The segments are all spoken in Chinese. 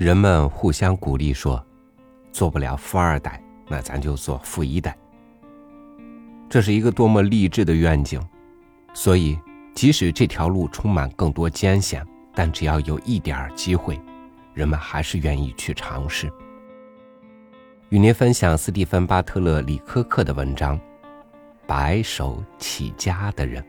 人们互相鼓励说：“做不了富二代，那咱就做富一代。”这是一个多么励志的愿景！所以，即使这条路充满更多艰险，但只要有一点机会，人们还是愿意去尝试。与您分享斯蒂芬·巴特勒·李科克的文章《白手起家的人》。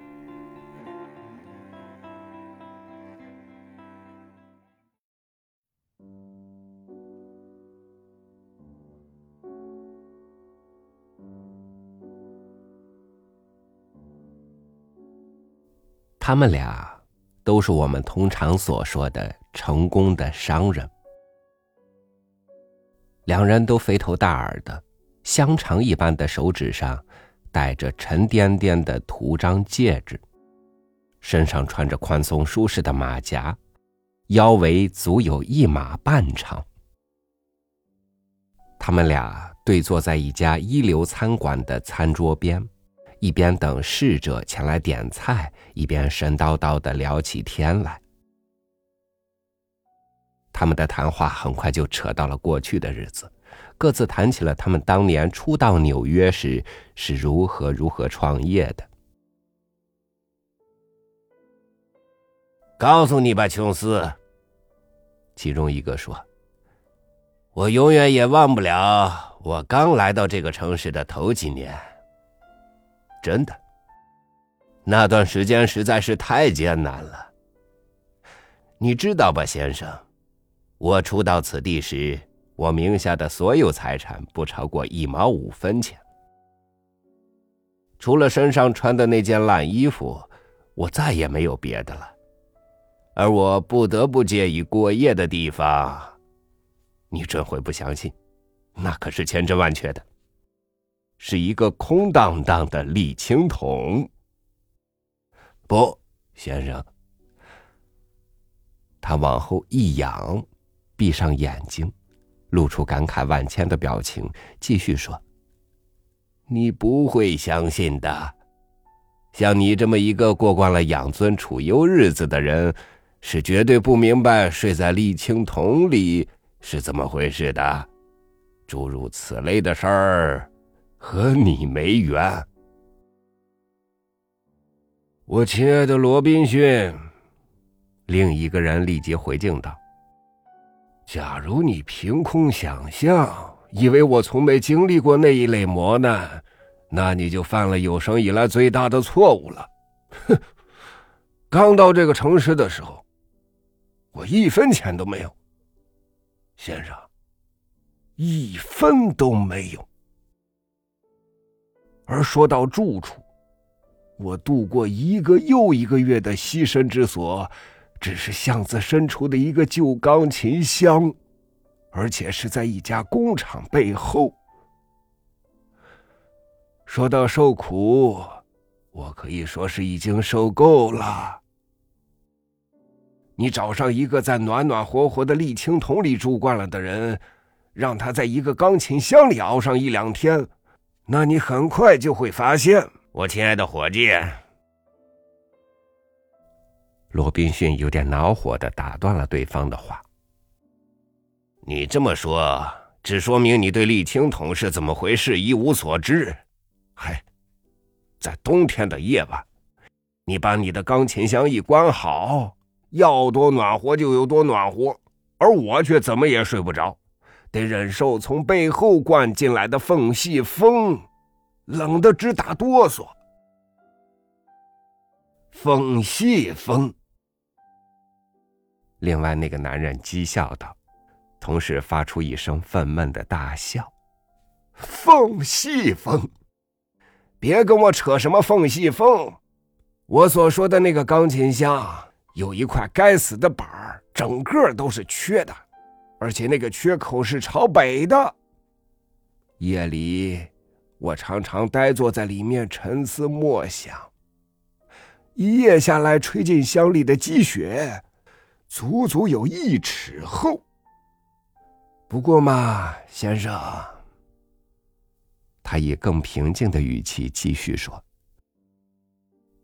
他们俩都是我们通常所说的成功的商人。两人都肥头大耳的，香肠一般的手指上戴着沉甸甸的图章戒指，身上穿着宽松舒适的马甲，腰围足有一马半长。他们俩对坐在一家一流餐馆的餐桌边。一边等侍者前来点菜，一边神叨叨的聊起天来。他们的谈话很快就扯到了过去的日子，各自谈起了他们当年初到纽约时是如何如何创业的。告诉你吧，琼斯，其中一个说：“我永远也忘不了我刚来到这个城市的头几年。”真的，那段时间实在是太艰难了。你知道吧，先生？我初到此地时，我名下的所有财产不超过一毛五分钱，除了身上穿的那件烂衣服，我再也没有别的了。而我不得不借以过夜的地方，你准会不相信，那可是千真万确的。是一个空荡荡的沥青桶。不，先生。他往后一仰，闭上眼睛，露出感慨万千的表情，继续说：“你不会相信的，像你这么一个过惯了养尊处优日子的人，是绝对不明白睡在沥青桶里是怎么回事的。诸如此类的事儿。”和你没缘，我亲爱的罗宾逊。另一个人立即回敬道：“假如你凭空想象，以为我从没经历过那一类磨难，那你就犯了有生以来最大的错误了。哼！刚到这个城市的时候，我一分钱都没有，先生，一分都没有。”而说到住处，我度过一个又一个月的栖身之所，只是巷子深处的一个旧钢琴箱，而且是在一家工厂背后。说到受苦，我可以说是已经受够了。你找上一个在暖暖和和的沥青桶里住惯了的人，让他在一个钢琴箱里熬上一两天。那你很快就会发现，我亲爱的伙计。罗宾逊有点恼火的打断了对方的话：“你这么说，只说明你对沥青桶是怎么回事一无所知。嗨，在冬天的夜晚，你把你的钢琴箱一关好，要多暖和就有多暖和，而我却怎么也睡不着。”得忍受从背后灌进来的缝隙风，冷得直打哆嗦。缝隙风。另外那个男人讥笑道，同时发出一声愤懑的大笑。缝隙风，别跟我扯什么缝隙风！我所说的那个钢琴箱有一块该死的板儿，整个都是缺的。而且那个缺口是朝北的。夜里，我常常呆坐在里面沉思默想。一夜下来，吹进箱里的积雪，足足有一尺厚。不过嘛，先生，他以更平静的语气继续说：“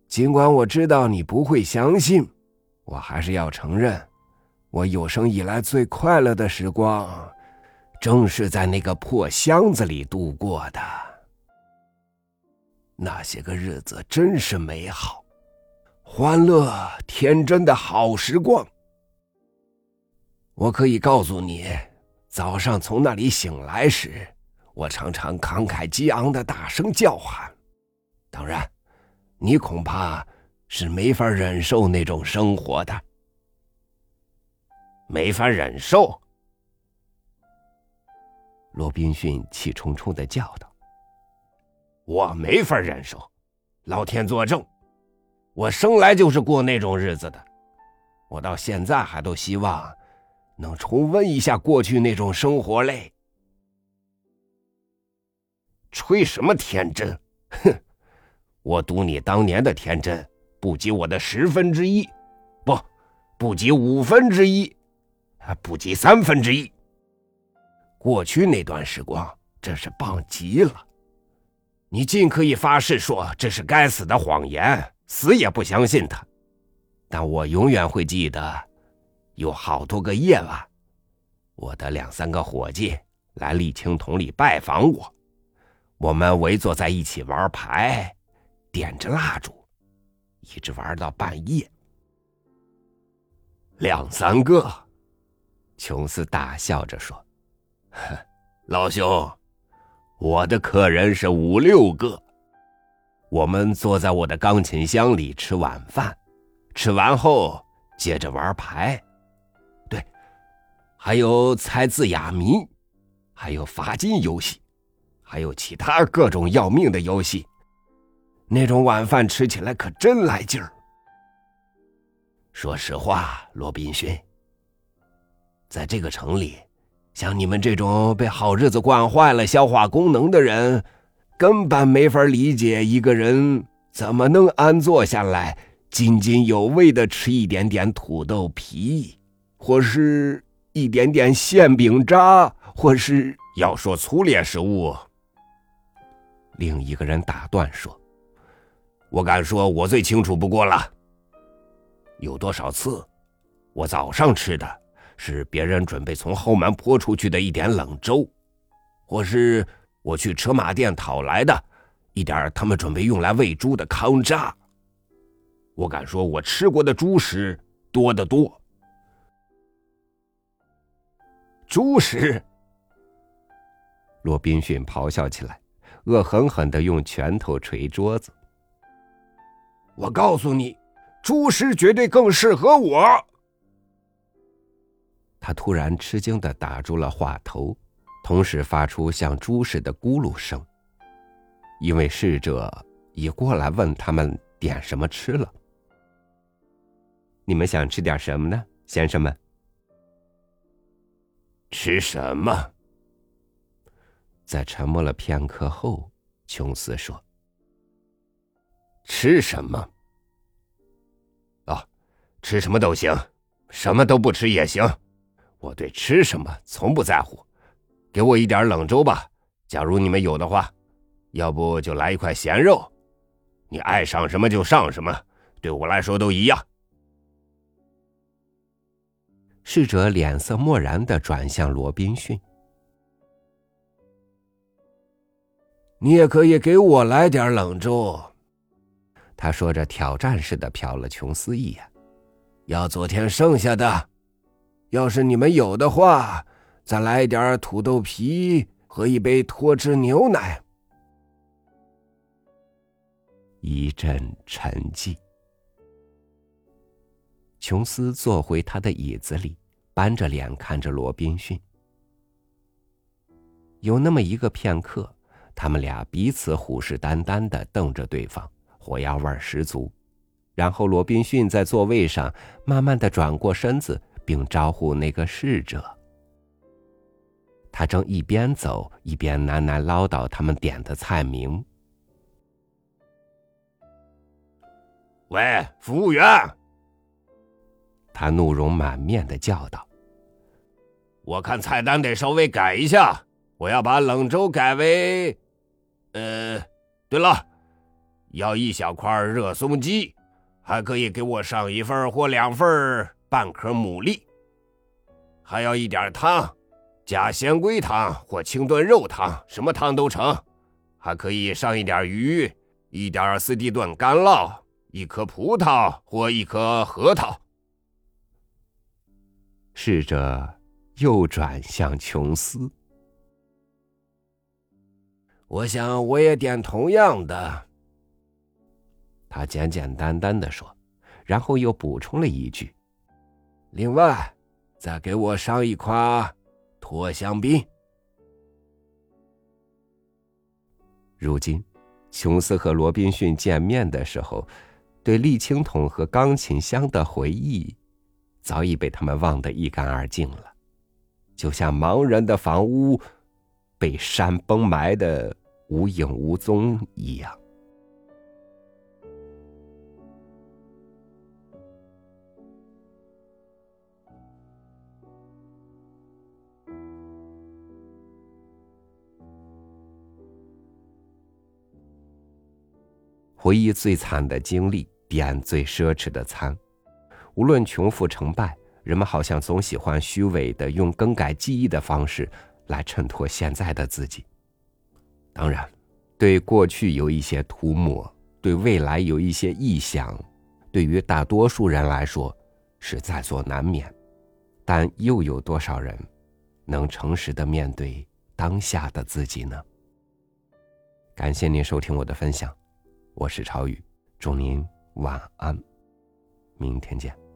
尽管我知道你不会相信，我还是要承认。”我有生以来最快乐的时光，正是在那个破箱子里度过的。那些个日子真是美好，欢乐天真的好时光。我可以告诉你，早上从那里醒来时，我常常慷慨激昂的大声叫喊。当然，你恐怕是没法忍受那种生活的。没法忍受，罗宾逊气冲冲的叫道：“我没法忍受，老天作证，我生来就是过那种日子的。我到现在还都希望能重温一下过去那种生活嘞。吹什么天真？哼！我赌你当年的天真不及我的十分之一，不，不及五分之一。”还不及三分之一。过去那段时光真是棒极了。你尽可以发誓说这是该死的谎言，死也不相信他。但我永远会记得，有好多个夜晚，我的两三个伙计来沥青桶里拜访我，我们围坐在一起玩牌，点着蜡烛，一直玩到半夜。两三个。琼斯大笑着说：“老兄，我的客人是五六个。我们坐在我的钢琴箱里吃晚饭，吃完后接着玩牌。对，还有猜字哑谜，还有罚金游戏，还有其他各种要命的游戏。那种晚饭吃起来可真来劲儿。说实话，罗宾逊。”在这个城里，像你们这种被好日子惯坏了消化功能的人，根本没法理解一个人怎么能安坐下来，津津有味的吃一点点土豆皮，或是一点点馅饼渣，或是要说粗劣食物。另一个人打断说：“我敢说，我最清楚不过了。有多少次，我早上吃的。”是别人准备从后门泼出去的一点冷粥，或是我去车马店讨来的一点他们准备用来喂猪的糠渣。我敢说，我吃过的猪食多得多。猪食！罗宾逊咆哮起来，恶狠狠的用拳头捶桌子。我告诉你，猪食绝对更适合我。他突然吃惊的打住了话头，同时发出像猪似的咕噜声。因为侍者已过来问他们点什么吃了。你们想吃点什么呢，先生们？吃什么？在沉默了片刻后，琼斯说：“吃什么？哦，吃什么都行，什么都不吃也行。”我对吃什么从不在乎，给我一点冷粥吧。假如你们有的话，要不就来一块咸肉。你爱上什么就上什么，对我来说都一样。侍者脸色漠然的转向罗宾逊：“你也可以给我来点冷粥。”他说着，挑战似的瞟了琼斯一眼：“要昨天剩下的。”要是你们有的话，再来点土豆皮和一杯脱脂牛奶。一阵沉寂。琼斯坐回他的椅子里，板着脸看着罗宾逊。有那么一个片刻，他们俩彼此虎视眈眈的瞪着对方，火药味十足。然后罗宾逊在座位上慢慢的转过身子。并招呼那个侍者。他正一边走一边喃喃唠叨他们点的菜名。喂，服务员！他怒容满面的叫道：“我看菜单得稍微改一下，我要把冷粥改为……呃，对了，要一小块热松鸡，还可以给我上一份或两份。”半颗牡蛎，还要一点汤，加鲜龟汤或清炖肉汤，什么汤都成。还可以上一点鱼，一点斯蒂顿干酪，一颗葡萄或一颗核桃。侍者又转向琼斯。我想我也点同样的。他简简单单的说，然后又补充了一句：“另外，再给我上一块脱香槟。”如今，琼斯和罗宾逊见面的时候，对沥青桶和钢琴箱的回忆，早已被他们忘得一干二净了，就像盲人的房屋被山崩埋的无影无踪一样。回忆最惨的经历，点最奢侈的餐。无论穷富成败，人们好像总喜欢虚伪的用更改记忆的方式来衬托现在的自己。当然，对过去有一些涂抹，对未来有一些臆想，对于大多数人来说是在所难免。但又有多少人能诚实的面对当下的自己呢？感谢您收听我的分享。我是超宇，祝您晚安，明天见。